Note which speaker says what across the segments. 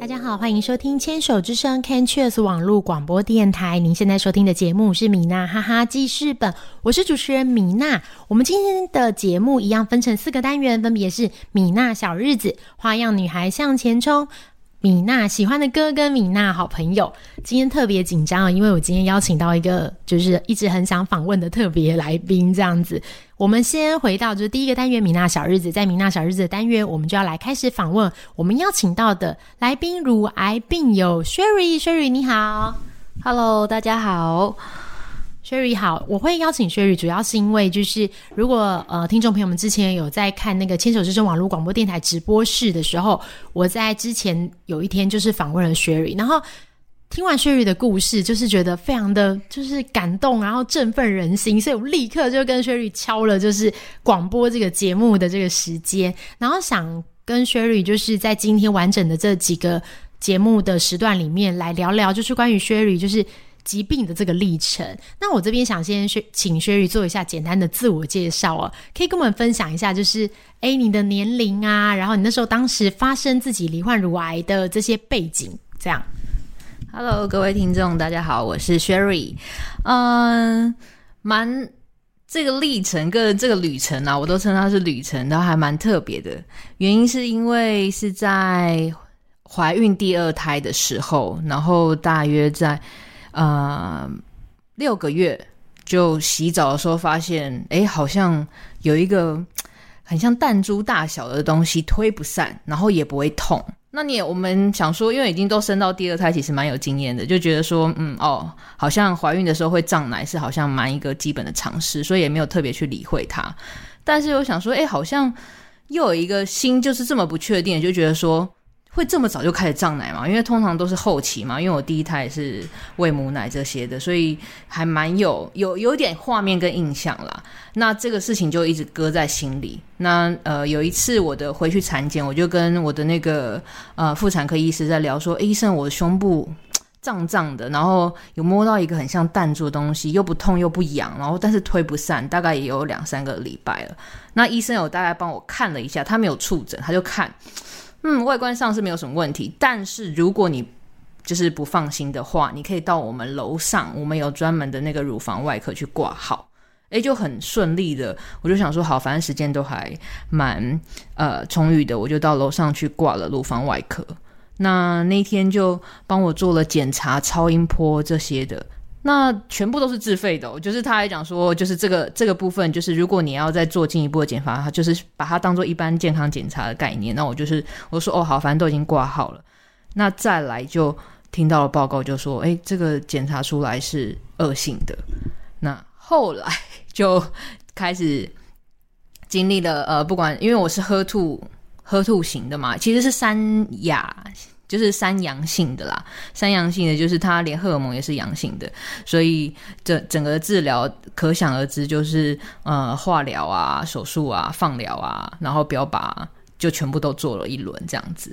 Speaker 1: 大家好，欢迎收听牵手之声 Can Cheers 网络广播电台。您现在收听的节目是米娜哈哈记事本，我是主持人米娜。我们今天的节目一样分成四个单元，分别是米娜小日子、花样女孩向前冲。米娜喜欢的歌跟米娜好朋友，今天特别紧张啊，因为我今天邀请到一个就是一直很想访问的特别来宾，这样子。我们先回到就是第一个单元米娜小日子，在米娜小日子的单元，我们就要来开始访问我们邀请到的来宾，乳癌病友 Sherry，Sherry 你好
Speaker 2: ，Hello，大家好。
Speaker 1: Sherry 好，我会邀请 Sherry，主要是因为就是如果呃听众朋友们之前有在看那个牵手之声网络广播电台直播室的时候，我在之前有一天就是访问了 Sherry，然后听完 Sherry 的故事，就是觉得非常的就是感动，然后振奋人心，所以我立刻就跟 Sherry 敲了就是广播这个节目的这个时间，然后想跟 Sherry 就是在今天完整的这几个节目的时段里面来聊聊，就是关于 Sherry 就是。疾病的这个历程，那我这边想先请薛宇做一下简单的自我介绍哦，可以跟我们分享一下，就是哎你的年龄啊，然后你那时候当时发生自己罹患乳癌的这些背景，这样。
Speaker 2: Hello，各位听众，大家好，我是薛宇。嗯，蛮这个历程跟这个旅程啊，我都称它是旅程，都还蛮特别的。原因是因为是在怀孕第二胎的时候，然后大约在。呃，六个月就洗澡的时候发现，哎，好像有一个很像弹珠大小的东西推不散，然后也不会痛。那你我们想说，因为已经都生到第二胎，其实蛮有经验的，就觉得说，嗯，哦，好像怀孕的时候会胀奶是好像蛮一个基本的常识，所以也没有特别去理会它。但是我想说，哎，好像又有一个心就是这么不确定，就觉得说。会这么早就开始胀奶吗？因为通常都是后期嘛。因为我第一胎是喂母奶这些的，所以还蛮有有有点画面跟印象啦。那这个事情就一直搁在心里。那呃，有一次我的回去产检，我就跟我的那个呃妇产科医师在聊说：“医生，我的胸部胀胀的，然后有摸到一个很像弹珠的东西，又不痛又不痒，然后但是推不散，大概也有两三个礼拜了。那医生有大概帮我看了一下，他没有触诊，他就看。”嗯，外观上是没有什么问题，但是如果你就是不放心的话，你可以到我们楼上，我们有专门的那个乳房外科去挂号，诶，就很顺利的。我就想说，好，反正时间都还蛮呃充裕的，我就到楼上去挂了乳房外科。那那天就帮我做了检查、超音波这些的。那全部都是自费的，就是他还讲说，就是这个这个部分，就是如果你要再做进一步的检查，就是把它当做一般健康检查的概念。那我就是我说哦好，反正都已经挂号了。那再来就听到了报告，就说哎，这个检查出来是恶性的。那后来就开始经历了呃，不管因为我是喝吐喝吐型的嘛，其实是三亚。就是三阳性的啦，三阳性的就是他连荷尔蒙也是阳性的，所以整整个治疗可想而知，就是呃化疗啊、手术啊、放疗啊，然后标靶就全部都做了一轮这样子。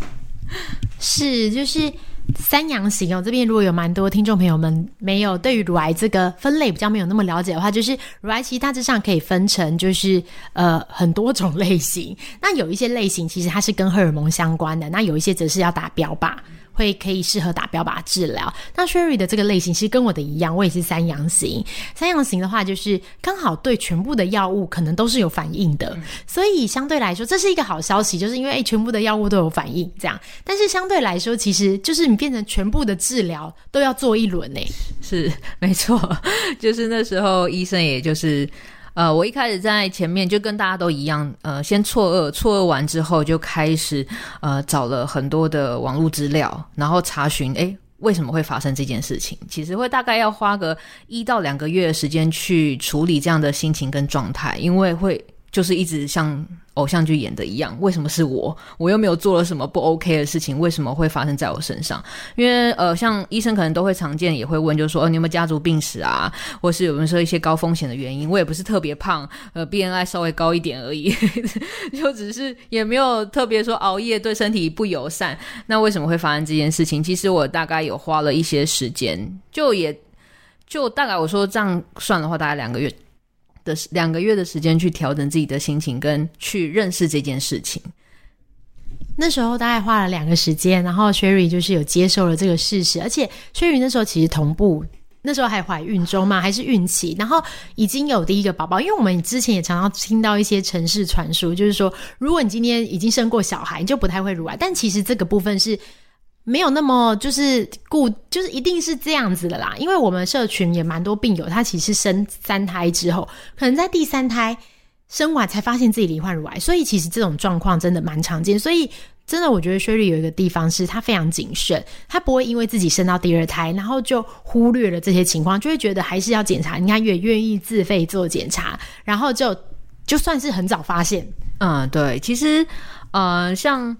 Speaker 1: 是，就是三阳型哦。这边如果有蛮多听众朋友们没有对于乳癌这个分类比较没有那么了解的话，就是乳癌其实大致上可以分成就是呃很多种类型。那有一些类型其实它是跟荷尔蒙相关的，那有一些则是要打标靶。会可以适合打标靶治疗。那 Sherry 的这个类型其实跟我的一样，我也是三阳型。三阳型的话，就是刚好对全部的药物可能都是有反应的，所以相对来说这是一个好消息，就是因为全部的药物都有反应这样。但是相对来说，其实就是你变成全部的治疗都要做一轮呢。
Speaker 2: 是没错，就是那时候医生也就是。呃，我一开始在前面就跟大家都一样，呃，先错愕，错愕完之后就开始呃找了很多的网络资料，然后查询，哎，为什么会发生这件事情？其实会大概要花个一到两个月的时间去处理这样的心情跟状态，因为会就是一直像。偶像剧演的一样，为什么是我？我又没有做了什么不 OK 的事情，为什么会发生在我身上？因为呃，像医生可能都会常见，也会问，就是说，哦，你有没有家族病史啊？或是有没有说一些高风险的原因？我也不是特别胖，呃，BNI 稍微高一点而已，就只是也没有特别说熬夜对身体不友善。那为什么会发生这件事情？其实我大概有花了一些时间，就也就大概我说这样算的话，大概两个月。的两个月的时间去调整自己的心情，跟去认识这件事情。
Speaker 1: 那时候大概花了两个时间，然后 Sherry 就是有接受了这个事实，而且 Sherry 那时候其实同步。那时候还怀孕中嘛，还是孕期，然后已经有第一个宝宝。因为我们之前也常常听到一些城市传说，就是说，如果你今天已经生过小孩，你就不太会乳癌。但其实这个部分是没有那么就是固，就是一定是这样子的啦。因为我们社群也蛮多病友，他其实生三胎之后，可能在第三胎生完才发现自己罹患乳癌，所以其实这种状况真的蛮常见。所以。真的，我觉得薛瑞有一个地方是他非常谨慎，他不会因为自己生到第二胎，然后就忽略了这些情况，就会觉得还是要检查。你看，也愿意自费做检查，然后就就算是很早发现。
Speaker 2: 嗯，对，其实，呃，像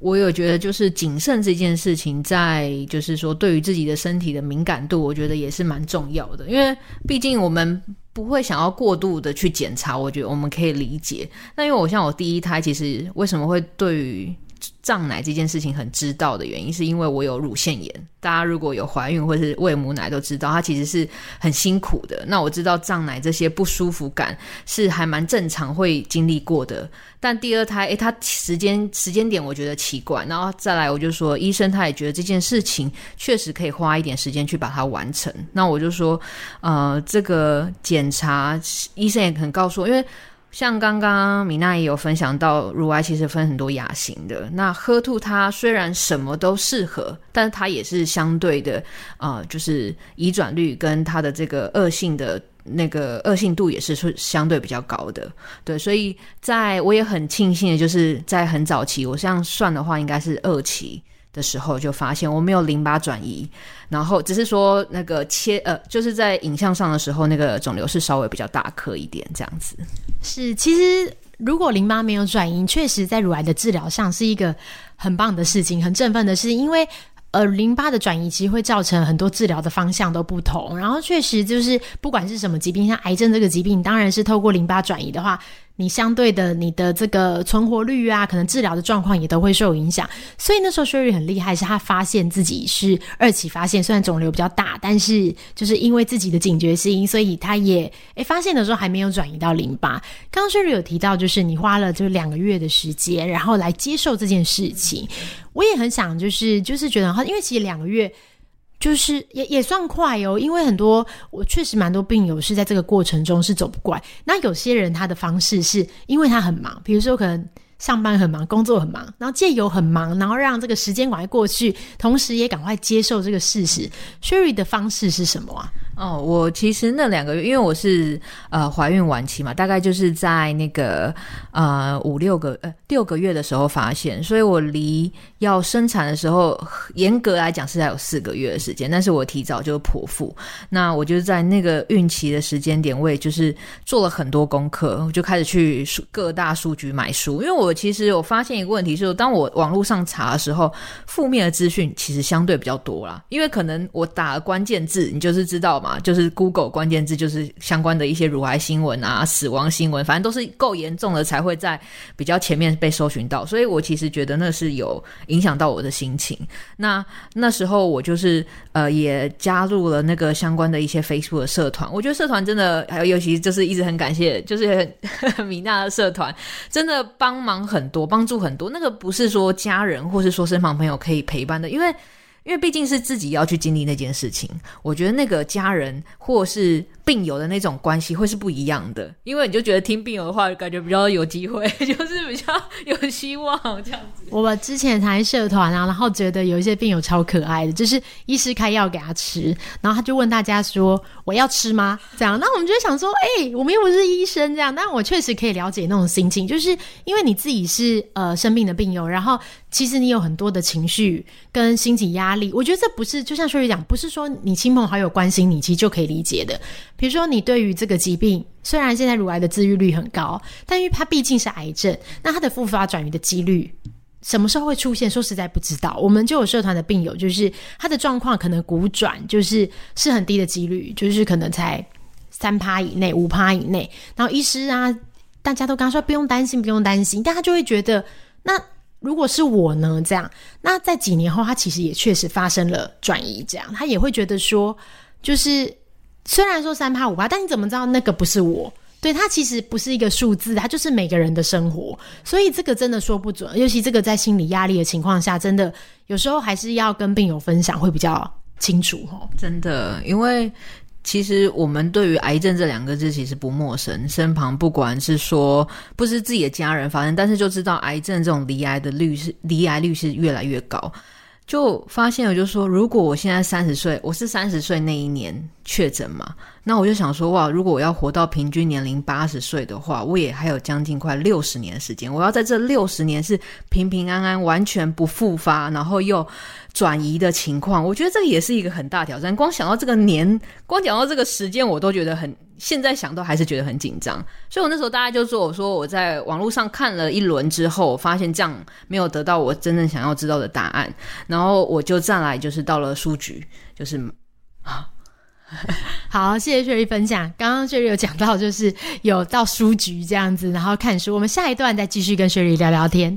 Speaker 2: 我有觉得，就是谨慎这件事情，在就是说对于自己的身体的敏感度，我觉得也是蛮重要的，因为毕竟我们不会想要过度的去检查，我觉得我们可以理解。那因为我像我第一胎，其实为什么会对于胀奶这件事情很知道的原因，是因为我有乳腺炎。大家如果有怀孕或是喂母奶都知道，它其实是很辛苦的。那我知道胀奶这些不舒服感是还蛮正常会经历过的。但第二胎，诶，它时间时间点我觉得奇怪。然后再来，我就说医生他也觉得这件事情确实可以花一点时间去把它完成。那我就说，呃，这个检查医生也很告诉我，因为。像刚刚米娜也有分享到，乳癌其实分很多亚型的。那喝兔它虽然什么都适合，但它也是相对的，呃，就是移转率跟它的这个恶性的那个恶性度也是是相对比较高的。对，所以在我也很庆幸的就是在很早期，我这样算的话，应该是二期。的时候就发现我没有淋巴转移，然后只是说那个切呃，就是在影像上的时候，那个肿瘤是稍微比较大颗一点这样子。
Speaker 1: 是，其实如果淋巴没有转移，确实在乳癌的治疗上是一个很棒的事情，很振奋的事，因为呃，淋巴的转移其实会造成很多治疗的方向都不同。然后确实就是不管是什么疾病，像癌症这个疾病，当然是透过淋巴转移的话。你相对的，你的这个存活率啊，可能治疗的状况也都会受影响。所以那时候 Sherry 很厉害，是他发现自己是二期发现，虽然肿瘤比较大，但是就是因为自己的警觉性，所以他也诶发现的时候还没有转移到淋巴。刚刚 Sherry 有提到，就是你花了就两个月的时间，然后来接受这件事情。我也很想，就是就是觉得，因为其实两个月。就是也也算快哦，因为很多我确实蛮多病友是在这个过程中是走不惯。那有些人他的方式是因为他很忙，比如说可能上班很忙，工作很忙，然后借由很忙，然后让这个时间赶快过去，同时也赶快接受这个事实。Sherry 的方式是什么啊？
Speaker 2: 哦，我其实那两个月，因为我是呃怀孕晚期嘛，大概就是在那个呃五六个呃六个月的时候发现，所以我离要生产的时候，严格来讲是还有四个月的时间，但是我提早就剖腹。那我就是在那个孕期的时间点，我也就是做了很多功课，我就开始去各大书局买书，因为我其实我发现一个问题，是当我网络上查的时候，负面的资讯其实相对比较多啦，因为可能我打了关键字，你就是知道。啊，就是 Google 关键字就是相关的一些乳癌新闻啊、死亡新闻，反正都是够严重的才会在比较前面被搜寻到。所以我其实觉得那是有影响到我的心情。那那时候我就是呃也加入了那个相关的一些 Facebook 的社团。我觉得社团真的还有尤其就是一直很感谢，就是 米娜的社团真的帮忙很多，帮助很多。那个不是说家人或是说身旁朋友可以陪伴的，因为。因为毕竟是自己要去经历那件事情，我觉得那个家人或是。病友的那种关系会是不一样的，因为你就觉得听病友的话，感觉比较有机会，就是比较有希望这样子。
Speaker 1: 我们之前参社团啊，然后觉得有一些病友超可爱的，就是医师开药给他吃，然后他就问大家说：“我要吃吗？”这样，那我们就想说：“哎，我们又不是医生，这样。”但我确实可以了解那种心情，就是因为你自己是呃生病的病友，然后其实你有很多的情绪跟心理压力。我觉得这不是就像说瑞讲，不是说你亲朋好友关心你，其实就可以理解的。比如说，你对于这个疾病，虽然现在乳癌的治愈率很高，但因为它毕竟是癌症，那它的复发转移的几率什么时候会出现？说实在不知道。我们就有社团的病友，就是他的状况可能骨转，就是是很低的几率，就是可能才三趴以内、五趴以内。然后医师啊，大家都跟他说不用担心，不用担心，但他就会觉得，那如果是我呢？这样，那在几年后，他其实也确实发生了转移，这样他也会觉得说，就是。虽然说三趴五趴，但你怎么知道那个不是我？对，它其实不是一个数字，它就是每个人的生活，所以这个真的说不准。尤其这个在心理压力的情况下，真的有时候还是要跟病友分享会比较清楚哦。
Speaker 2: 真的，因为。其实我们对于癌症这两个字其实不陌生，身旁不管是说不是自己的家人发生，但是就知道癌症这种离癌的率是离癌率是越来越高。就发现我就说，如果我现在三十岁，我是三十岁那一年确诊嘛，那我就想说，哇，如果我要活到平均年龄八十岁的话，我也还有将近快六十年的时间，我要在这六十年是平平安安、完全不复发，然后又。转移的情况，我觉得这个也是一个很大挑战。光想到这个年，光讲到这个时间，我都觉得很，现在想都还是觉得很紧张。所以我那时候大家就说，我说我在网络上看了一轮之后，发现这样没有得到我真正想要知道的答案，然后我就再来就是到了书局，就是啊，
Speaker 1: 好，谢谢雪莉分享。刚刚雪莉有讲到，就是有到书局这样子，然后看书。我们下一段再继续跟雪莉聊聊天。